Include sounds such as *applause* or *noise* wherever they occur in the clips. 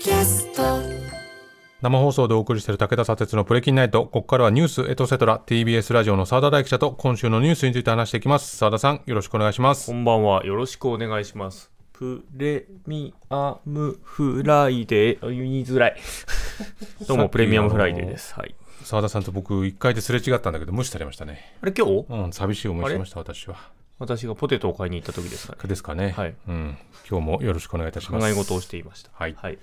キャスト生放送でお送りしている武田砂鉄のプレ金ナイト。ここからはニュースエトセトラ TBS ラジオの澤田大樹記者と今週のニュースについて話していきます。澤田さん、よろしくお願いしますこ。んばんは。よろしくお願いします。プレミアムフライデー、あ言いづらい。*laughs* どうも、プレミアムフライデーです。はい。澤田さんと僕、一回ですれ違ったんだけど、無視されましたね。あれ、今日？うん、寂しい思いしました、私は。私がポテトを買いに行った時ですかね。ですかね。はいうん。今日もよろしくお願いいたします。考え事をしていました。はいはい。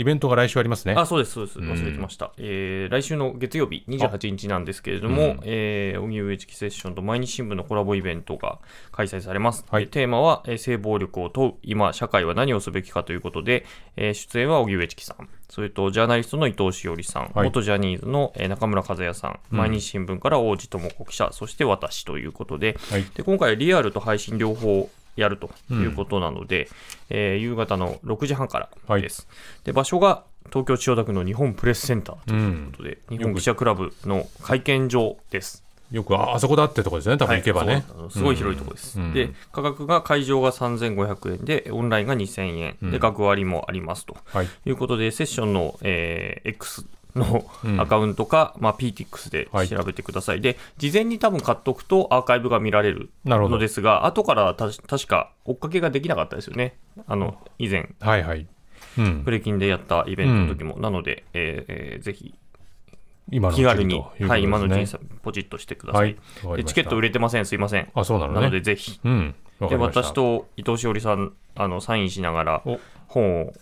イベントが来週ありますね。あ、そうです、そうです。忘れてました。えー来週の月曜日、28日なんですけれども、えー、荻上チキセッションと毎日新聞のコラボイベントが開催されます。はい。えーテーマは、えー性暴力を問う、今、社会は何をすべきかということで、えー出演は荻上チキさん、それとジャーナリストの伊藤詩織さん、はい。元ジャニーズの、えー中村和也さん、毎日新聞から王子智子記者、そして私ということで、はい。で今回、リアルと配信両方やるということなので、えー夕方の6時半からです。で場所が東京・千代田区の日本プレスセンターということで、日本記者クラブの会見場です。よく、ああそこだってとこですね。多分行けばね。そうあのすごい広いところです。うんで、価格が会場が3500円で、オンラインが2000円、で、学割もありますとはい。いうことで、セッションの、えー X のアカウントか、まあ、PTX ではい調べてください。で、事前に多分買っとくとアーカイブが見られるなるほどのですが、後からた確か追っかけができなかったですよね。あの、以前、はいはい。うんプ。レキンでやったイベントの時も。なので、えーえーぜひ今の気軽に、ねはい、今のうちにさポチッとしてください。はいチケット売れてません、すいません。あ、そうなのね。なので、ぜひ。うん。で、私と伊藤詩織さん、あの、サインしながらお、本を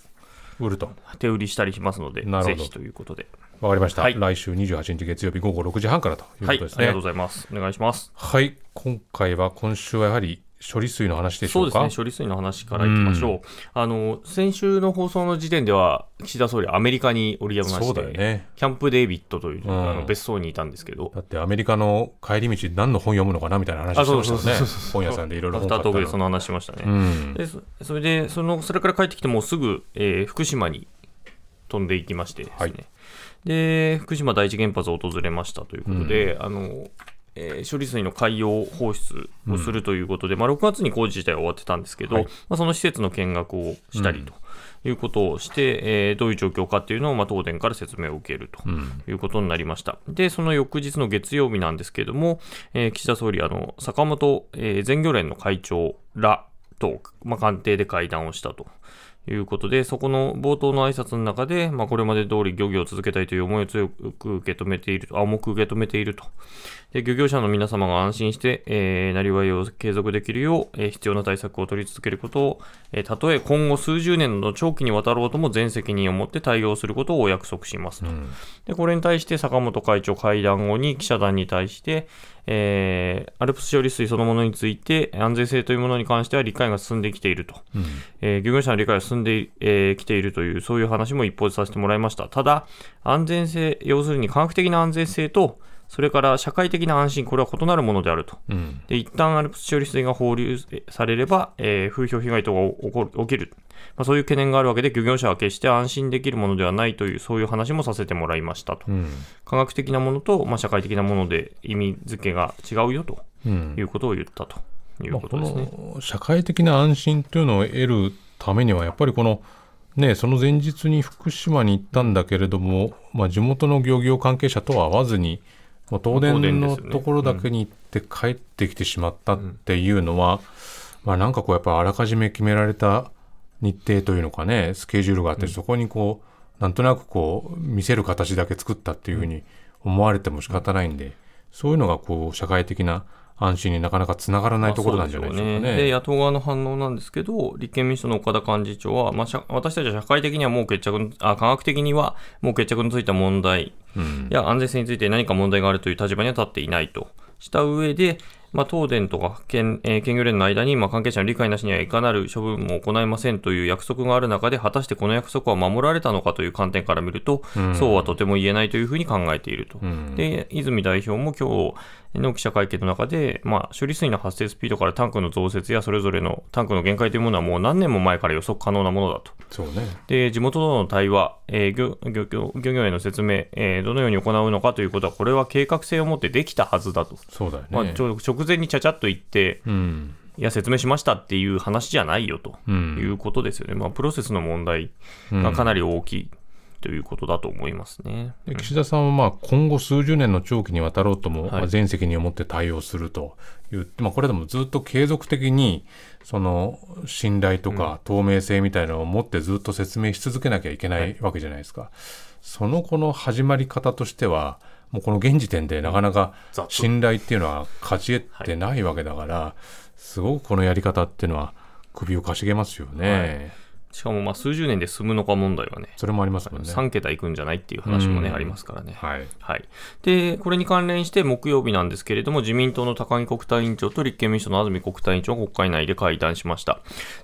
売ると。手売りしたりしますので、ぜひということで。わかりました。はい来週28日月曜日午後6時半からというこはい、とですね。ありがとうございます。お願いします。はい、今回は今週はやはり処理水の話でしょうか？そうですね、処理水の話からいきましょう。あの、先週の放送の時点では、岸田総理、アメリカに降り立ちまして、ね。キャンプデービッドという、んあの別荘にいたんですけど、だってアメリカの帰り道何の本読むのかなみたいな話あしてましたよね。本屋さんでいろいろ本買ったでその話しましたね。うん。でそそれでその、それから帰ってきて、もうすぐ、えー福島に飛んでいきましてですね、はいで福島第一原発を訪れましたということで、あのえー処理水の海洋放出をするということで、まあ、6月に工事自体は終わってたんですけど、はい。まあ、その施設の見学をしたりということをして、えーどういう状況かっていうのを、まあ、東電から説明を受けるということになりました。で、その翌日の月曜日なんですけれども、えー岸田総理、あの坂本、えー全漁連の会長らと、まあ、官邸で会談をしたと。いうことで、そこの冒頭の挨拶の中で、まあ、これまで通り漁業を続けたいという思いを強く受け止めていると、重く受け止めていると。で漁業者の皆様が安心して、えー、なりわいを継続できるよう、えー必要な対策を取り続けることを、えーたとえ今後数十年の長期にわたろうとも全責任を持って対応することをお約束しますと。でこれに対して坂本会長会談後に記者団に対して、えー、アルプス処理水そのものについて安全性というものに関しては理解が進んできていると、えー漁業者の理解が進んでき、えー来ているというそういう話も一方でさせてもらいました。ただ安全性要するに科学的な安全性とそれから社会的な安心これは異なるものであるとうん。で一旦アルプス処理水が放流されれば、えー風評被害等が起こる起きる、まあ、そういう懸念があるわけで漁業者は決して安心できるものではないというそういう話もさせてもらいましたと、うん。科学的なものと、まあ、社会的なもので意味付けが違うよとうん。いうことを言ったというまあことこですね。の社会的な安心というのを得るためにはやっぱりこのねその前日に福島に行ったんだけれども、まあ、地元の漁業関係者とは会わずにもう東電のところだけに行って帰ってきてしまったっていうのは、まあなんかこうやっぱあらかじめ決められた日程というのかねスケジュールがあって、そこにこうなんとなくこう見せる形だけ作ったっていうふうに思われても仕方ないんで、そういうのがこう社会的な安心になかなかつながらないところなんじゃないでしょうかね。でしょうで野党側の反応なんですけど、立憲民主党の岡田幹事長は、まあ、社私たちは社会的にはもう決着のあ、科学的にはもう決着のついた問題。うん。や安全性について何か問題があるという立場には立っていないとした上で、まあ、東電とか県,、えー県漁連の間に、まあ、関係者の理解なしにはいかなる処分も行いませんという約束がある中で、果たしてこの約束は守られたのかという観点から見ると、そうはとても言えないというふうに考えていると。んで、泉代表も今日の記者会見の中で、まあ、処理水の発生スピードからタンクの増設やそれぞれのタンクの限界というものはもう何年も前から予測可能なものだと。そうね。で、地元との対話、えー漁漁業漁業への説明、えーどのように行うのかということは、これは計画性を持ってできたはずだと。そうだよね。まあ、ちょ直前にちゃちゃっと言って、うん。いや、説明しましたっていう話じゃないよとうんいうことですよね。まあ、プロセスの問題がかなり大きいということだと思いますね。で岸田さんはまあ今後数十年の長期にわたろうとも、全責任を持って対応すると言って、まあ、これでもずっと継続的にその信頼とか透明性みたいなのを持ってずっと説明し続けなきゃいけないわけじゃないですか。そのこの始まり方としてはもうこの現時点でなかなか雑信頼っていうのは勝ち得てないわけだから、すごくこのやり方っていうのは首をかしげますよね。しかもまあ数十年で済むのか問題はね、それもありますもんね。3桁いくんじゃないっていう話もね、うんありますからね。はい。はい、でこれに関連して木曜日なんですけれども、自民党の高木国対委員長と立憲民主党の安住国対委員長が国会内で会談しました。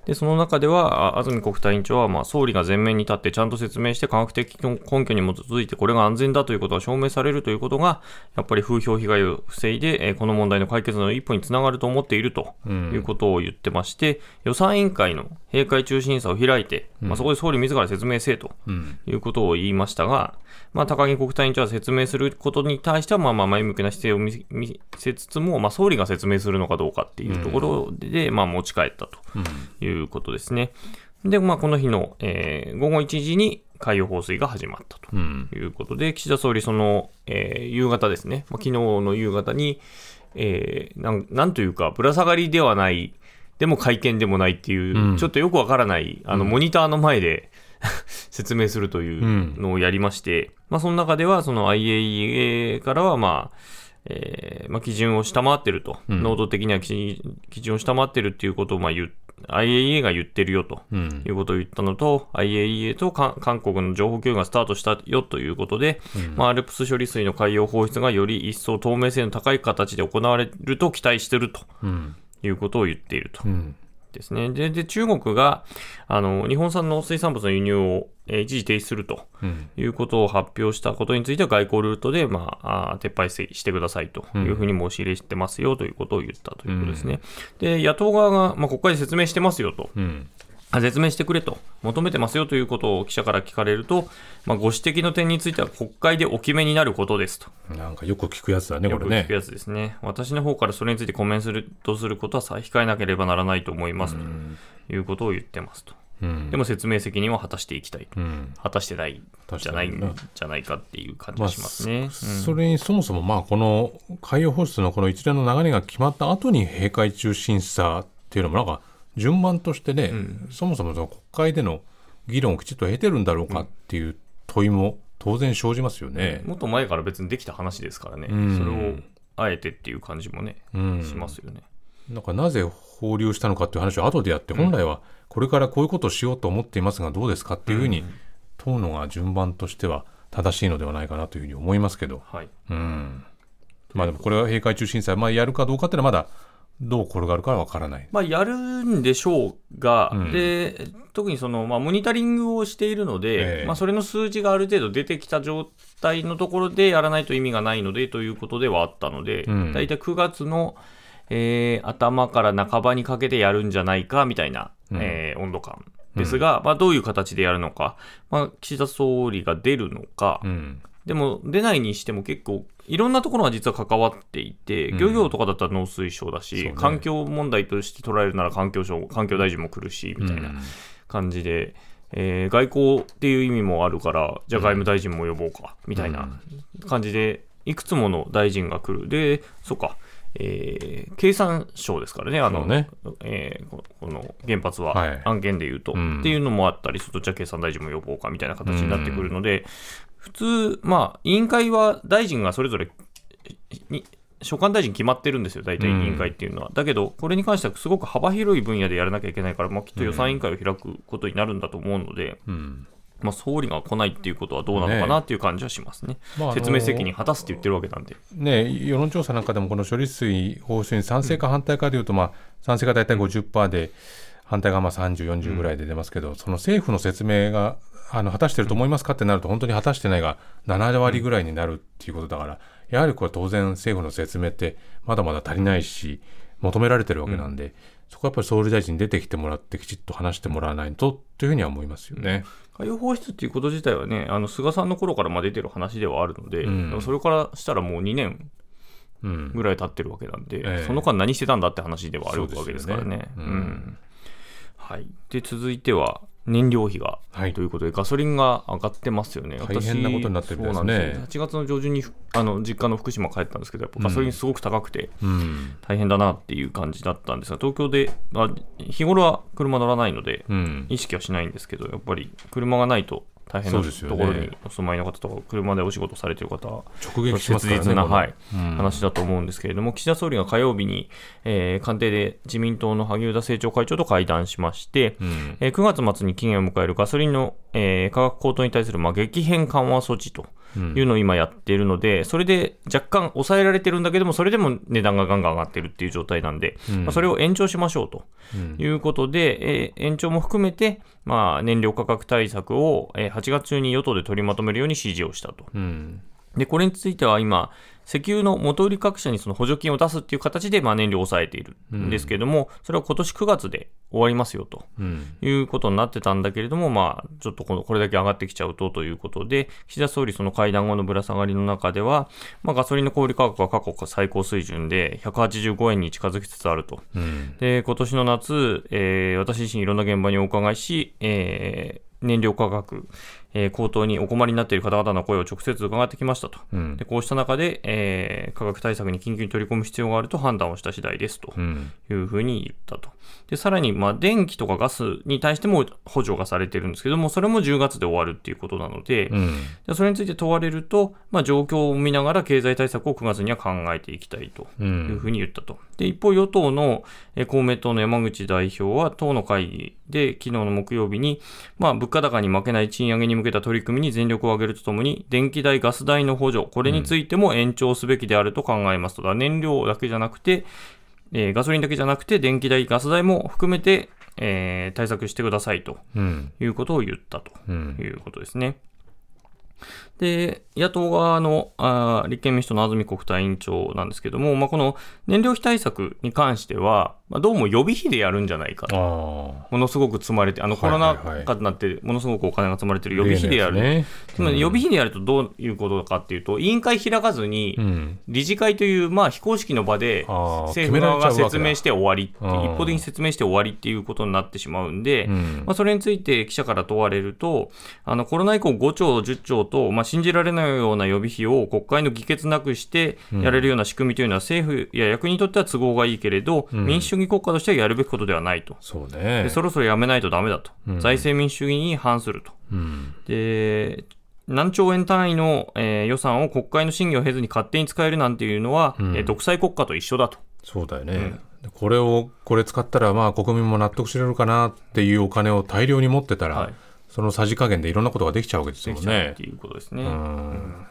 でその中では、あ安住国対委員長は、まあ、総理が前面に立ってちゃんと説明して、科学的根拠に基づいてこれが安全だということが証明されるということが、やっぱり風評被害を防いで、えーこの問題の解決の一歩につながると思っているということを言ってまして、予算委員会の閉会中審査を開いて、まあ、そこで総理自ら説明せえとうん。いうことを言いましたが、まあ、高木国対委員長は説明することに対しては、まあ、まあ前向きな姿勢を見見せつつも、まあ、総理が説明するのかどうかっていうところで、まあ、持ち帰ったということですね。で、まあ、この日の、えー午後1時に海洋放水が始まったとうん。いうことで、岸田総理、その、えー夕方ですね、まあ、昨日の夕方に、えーなん、なんというか、ぶら下がりではない、でも会見でもないっていう、うん。ちょっとよくわからない、あの、モニターの前で *laughs* 説明するというのをやりまして、まあ、その中では、その IAEA からは、まあ、えーまあ、基準を下回ってると、うん。濃度的には基基準を下回ってるっていうことを、まあ、言う IAEA が言ってるよと。うん。いうことを言ったのと、IAEA とか韓国の情報共有がスタートしたよということで、まあ、アルプス処理水の海洋放出がより一層透明性の高い形で行われると期待していると。うん。いうことを言っていると。うん。ですね。で、で中国があの日本産の水産物の輸入を、えー一時停止するとうん。いうことを発表したことについては外交ルートで、まあ、あー撤廃してくださいというふうに申し入れしてますよということを言ったということですね。で、野党側が、まあ、国会で説明してますよと。うん。あ説明してくれと、求めてますよということを記者から聞かれると、まあ、ご指摘の点については国会でお決めになることですと。なんかよく聞くやつだね、これねよく聞く。やつですね。私の方からそれについてコメントするとすることは差控えなければならないと思いますということを言ってますと。うんでも説明責任は果たしていきたいと。うん。果たしてないじゃないんじゃないかっていう感じまあ、がしますね。それにそもそもまあこの海洋放出のこの一連の流れが決まった後に閉会中審査っていうのもなんか順番としてね、そもそもその国会での議論をきちっと得てるんだろうかっていう問いも当然生じますよね。もっと前から別にできた話ですからね。うんそれをあえてっていう感じもね、うんしますよね。なんかなぜ放流したのかっていう話を後でやって、本来はこれからこういうことをしようと思っていますがどうですかっていうふうに問うのが順番としては正しいのではないかなというふうに思いますけど。はい。うん。まあでもこれは閉会中審査、まあやるかどうかっていうのはまだどう転がるかはわからない。まあ、やるんでしょうが、うん。で特にその、まあ、モニタリングをしているので、ええ。まあ、それの数字がある程度出てきた状態のところでやらないと意味がないのでということではあったので、うん。大体9月の、えー頭から半ばにかけてやるんじゃないかみたいな、うん。えー温度感ですが、まあ、どういう形でやるのか、まあ、岸田総理が出るのか、うん。でも出ないにしても結構いろんなところが実は関わっていて、うん。漁業とかだったら農水省だし、そうね。環境問題として捉えるなら環境省、環境大臣も来るし、みたいな感じで、えー外交っていう意味もあるから、じゃあ外務大臣も呼ぼうか、みたいな感じで、いくつもの大臣が来る。で、そっか。えー経産省ですからね、あのそうね。えーここの原発は、はい。案件で言うと、うん。っていうのもあったりすると、じゃあ経産大臣も呼ぼうかみたいな形になってくるので、普通、まあ、委員会は大臣がそれぞれに所管大臣決まってるんですよ、大体委員会っていうのは。だけど、これに関してはすごく幅広い分野でやらなきゃいけないから、まあ、きっと予算委員会を開くことになるんだと思うので、うん。まあ、総理が来ないっていうことはどうなのかなっていう感じはしますね。まあ説明責任果たすって言ってるわけなんで。ね、世論調査なんかでもこの処理水放出に賛成か反対かでいうと、まあ、賛成が大体50%で、反対がまあ30、40ぐらいで出ますけど、その政府の説明があの果たしてると思いますかってなると、本当に果たしてないが7割ぐらいになるっていうことだから、やはりこれ当然政府の説明ってまだまだ足りないし、求められてるわけなんで、そこはやっぱり総理大臣に出てきてもらって、きちっと話してもらわないとというふうには思いますよね。海洋放出っていうこと自体はね、あの菅さんの頃からまあ出てる話ではあるので、うん。それからしたらもう2年うん。ぐらい経ってるわけなんで、ええ。その間何してたんだって話ではあるわけですからね。ね。うん。はい、で続いては燃料費が、はい。ということでガソリンが上がってますよね。大変なことになってるみたいですね。すよ。8月の上旬にふあの実家の福島帰ったんですけどやっぱガソリンすごく高くてうん。大変だなっていう感じだったんですが東京で、まあ、日頃は車乗らないのでうん。意識はしないんですけどやっぱり車がないと大変なところにお住まいの方とか車でお仕事されてる方は直撃します切実な、は。いうん。話だと思うんですけれども、岸田総理が火曜日に、えー官邸で自民党の萩生田政調会長と会談しまして、うん。えー9月末に期限を迎えるガソリンの、えー価格高騰に対する、まあ、激変緩和措置というのを今やっているので、それで若干抑えられてるんだけども、それでも値段がガンガン上がってるっていう状態なんで、うん。まあ、それを延長しましょうとうん。いうことで、えー延長も含めて、まあ、燃料価格対策を、えー8月中に与党で取りまとめるように指示をしたと。うんで、これについては今、石油の元売り各社にその補助金を出すっていう形で、まあ、燃料を抑えているん。ですけれども、それは今年9月で終わりますよとうん。いうことになってたんだけれども、まあ、ちょっとこのこれだけ上がってきちゃうとということで、岸田総理、その会談後のぶら下がりの中では、まあ、ガソリンの小売価格は過去最高水準で185円に近づきつつあると。うん。で、今年の夏、えー私自身いろんな現場にお伺いし、えー燃料価格、えー高騰にお困りになっている方々の声を直接伺ってきましたと。うんでこうした中で、えー価格対策に緊急に取り込む必要があると判断をした次第ですとうんいうふうに言ったと。で、さらに、まあ、電気とかガスに対しても補助がされてるんですけども、それも10月で終わるっていうことなので、うんでそれについて問われると、まあ、状況を見ながら経済対策を9月には考えていきたいとういうんふうに言ったと。で、一方、与党のえー公明党の山口代表は、党の会議で昨日の木曜日に、まあ、物価高に負けない賃上げに向けた取り組みに全力を挙げるとともに、電気代、ガス代の補助、これについても延長すべきであると考えますと。だから燃料だけじゃなくて、えーガソリンだけじゃなくて、電気代、ガス代も含めて、えー対策してくださいとうんいうことを言ったとうんいうことですね。で、野党側のあー立憲民主党の安住国対委員長なんですけども、まあ、この燃料費対策に関しては、まあ、どうも予備費でやるんじゃないかと。あものすごく積まれて、あのコロナ禍になって、ものすごくお金が積まれてるあ予備費でやる。ねつまり予備費でやるとどういうことかっていうと、委員会開かずにう、ん。理事会という、まあ、非公式の場で、政府側が説明して終わり一方的に説明して終わりっていうことになってしまうんで、うん。まあ、それについて記者から問われると、あのコロナ以降5兆、10兆と、まあ、信じられないような予備費を国会の議決なくしてやれるような仕組みというのは、政府や役にとっては都合がいいけれど、ん。民主主義国家としてはやるべきことではないと。そうね。でそろそろやめないとダメだと、うん。財政民主主義に反すると。うん。で何兆円単位の、えー予算を国会の審議を経ずに勝手に使えるなんていうのは、うん。えー独裁国家と一緒だと。そうだよね、でこれをこれ使ったらまあ国民も納得してれるかなっていうお金を大量に持ってたら、はいそのさじ加減でいろんなことができちゃうわけですでよねきちゃうって。いうことですね。うん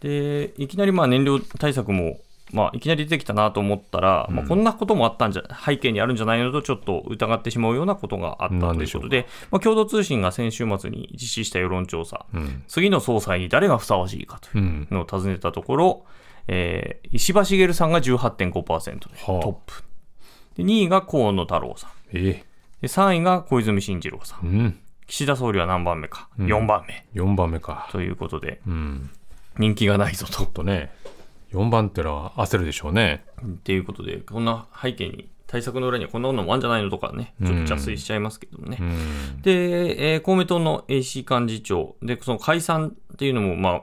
で、いきなりまあ燃料対策も、まあ、いきなり出てきたなと思ったら、まあ、こんなこともあったんじゃ、背景にあるんじゃないのと、ちょっと疑ってしまうようなことがあったということで、まあ、共同通信が先週末に実施した世論調査、うん次の総裁に誰がふさわしいかとういうんのを尋ねたところ、えー石破茂さんが18.5%でトはあップ。で2位が河野太郎さん。えで3位が小泉進次郎さん。うん岸田総理は何番目か、うん。4番目。4番目か。ということで、うん。人気がないぞと。ちょっとね。4番ってのは焦るでしょうね。っていうことで、こんな背景に、対策の裏にはこんなものもあるんじゃないのとかね、ちょっと邪推しちゃいますけどもね。うん。で、えー公明党の AC 幹事長、で、その解散っていうのも、まあ、まあ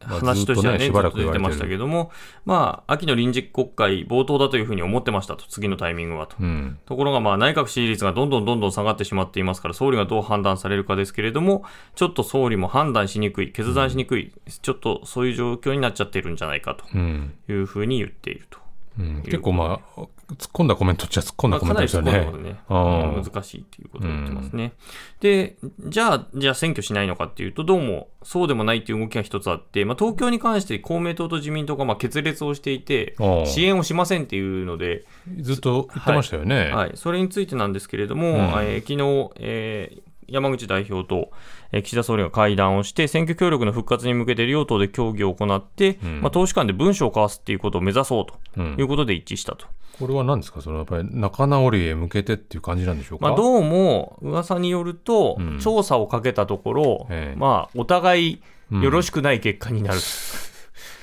話としてはね、ねしばらくと出てましたけども、まあ、秋の臨時国会冒頭だというふうに思ってましたと、次のタイミングはと。うんところが、まあ、内閣支持率がどんどんどんどん下がってしまっていますから、総理がどう判断されるかですけれども、ちょっと総理も判断しにくい、決断しにくい、ちょっとそういう状況になっちゃっているんじゃないかとうんいうふうに言っていると。うん。結構まあ突っ込んだコメントっちゃ突っ込んだコメントまあかなりですよね突っ込んでますね。難しいっていうことを言ってますね。で、じゃあ、じゃあ選挙しないのかっていうと、どうもそうでもないっていう動きが一つあって、まあ、東京に関して公明党と自民党がまあ決裂をしていて支援をしませんっていうので、ずっと言ってましたよね、はい、それについてなんですけれども、ん。えー昨日、えー山口代表と、えー岸田総理が会談をして、選挙協力の復活に向けて両党で協議を行って、ん。まあ、党首間で文書を交わすっていうことを目指そうとうん。いうことで一致したと。これは何ですか？そのやっぱり仲直りへ向けてっていう感じなんでしょうか、まあ、どうも噂によると、うん。調査をかけたところ、ええ。まあ、お互いうん。よろしくない結果になる、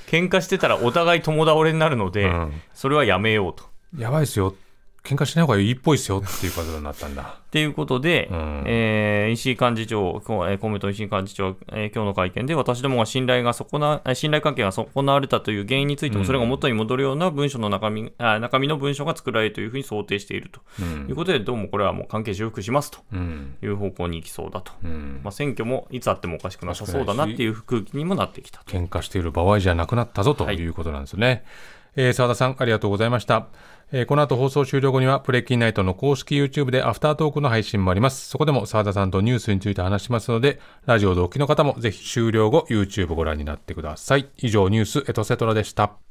喧嘩してたらお互い友倒れになるので、うん。それはやめようと。やばいですよ。喧嘩しない方がいいっぽいですよっていうことになったんだ。*laughs* っていうことで、うんえー石井幹事長、公明党石井幹事長、えー今日の会見で、私どもが信頼が損な、えー信頼関係が損なわれたという原因についても、それが元に戻るような文書の中身、あ中身の文書が作られるというふうに想定しているとうんいうことで、どうもこれはもう関係修復しますとうん。いう方向に行きそうだと。うん。まあ、選挙もいつあってもおかしくなさそうだなっていう空気にもなってきたと。喧嘩している場合じゃなくなったぞとはいいうことなんですね。えー澤田さん、ありがとうございました。えーこの後放送終了後には、プレキンナイトの公式 YouTube でアフタートークの配信もあります。そこでも澤田さんとニュースについて話しますので、ラジオ同期の方もぜひ終了後 YouTube ご覧になってください。以上、ニュースエトセトラでした。